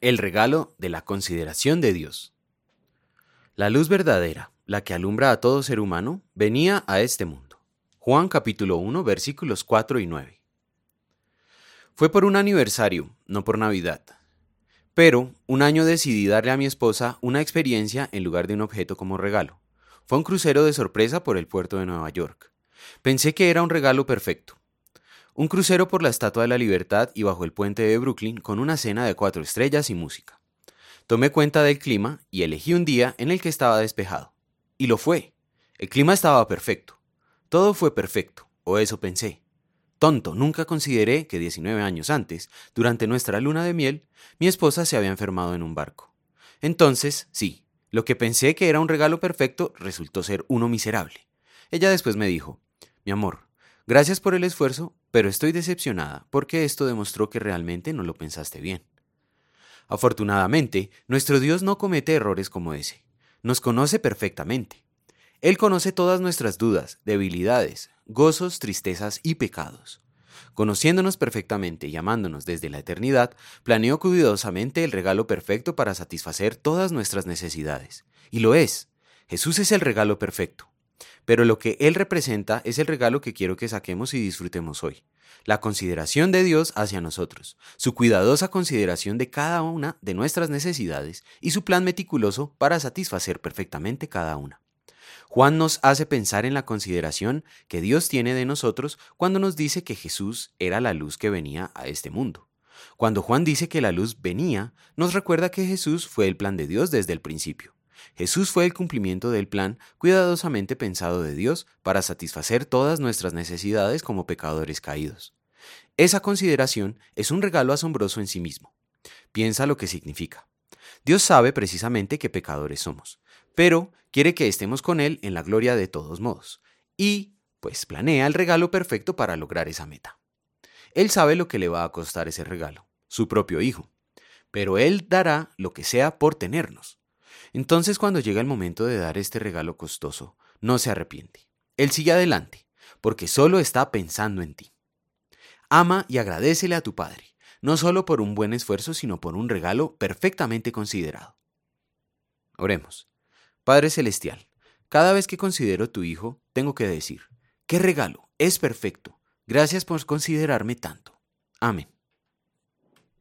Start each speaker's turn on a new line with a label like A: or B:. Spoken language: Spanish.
A: El regalo de la consideración de Dios. La luz verdadera, la que alumbra a todo ser humano, venía a este mundo. Juan capítulo 1 versículos 4 y 9. Fue por un aniversario, no por Navidad. Pero un año decidí darle a mi esposa una experiencia en lugar de un objeto como regalo. Fue un crucero de sorpresa por el puerto de Nueva York. Pensé que era un regalo perfecto. Un crucero por la Estatua de la Libertad y bajo el puente de Brooklyn con una cena de cuatro estrellas y música. Tomé cuenta del clima y elegí un día en el que estaba despejado. Y lo fue. El clima estaba perfecto. Todo fue perfecto, o eso pensé. Tonto, nunca consideré que 19 años antes, durante nuestra luna de miel, mi esposa se había enfermado en un barco. Entonces, sí, lo que pensé que era un regalo perfecto resultó ser uno miserable. Ella después me dijo, mi amor, Gracias por el esfuerzo, pero estoy decepcionada porque esto demostró que realmente no lo pensaste bien. Afortunadamente, nuestro Dios no comete errores como ese. Nos conoce perfectamente. Él conoce todas nuestras dudas, debilidades, gozos, tristezas y pecados. Conociéndonos perfectamente y amándonos desde la eternidad, planeó cuidadosamente el regalo perfecto para satisfacer todas nuestras necesidades. Y lo es. Jesús es el regalo perfecto. Pero lo que Él representa es el regalo que quiero que saquemos y disfrutemos hoy. La consideración de Dios hacia nosotros, su cuidadosa consideración de cada una de nuestras necesidades y su plan meticuloso para satisfacer perfectamente cada una. Juan nos hace pensar en la consideración que Dios tiene de nosotros cuando nos dice que Jesús era la luz que venía a este mundo. Cuando Juan dice que la luz venía, nos recuerda que Jesús fue el plan de Dios desde el principio. Jesús fue el cumplimiento del plan cuidadosamente pensado de Dios para satisfacer todas nuestras necesidades como pecadores caídos. Esa consideración es un regalo asombroso en sí mismo. Piensa lo que significa. Dios sabe precisamente que pecadores somos, pero quiere que estemos con Él en la gloria de todos modos, y pues planea el regalo perfecto para lograr esa meta. Él sabe lo que le va a costar ese regalo, su propio Hijo, pero Él dará lo que sea por tenernos. Entonces cuando llega el momento de dar este regalo costoso, no se arrepiente. Él sigue adelante, porque solo está pensando en ti. Ama y agradecele a tu Padre, no solo por un buen esfuerzo, sino por un regalo perfectamente considerado. Oremos. Padre Celestial, cada vez que considero tu Hijo, tengo que decir, qué regalo, es perfecto. Gracias por considerarme tanto. Amén.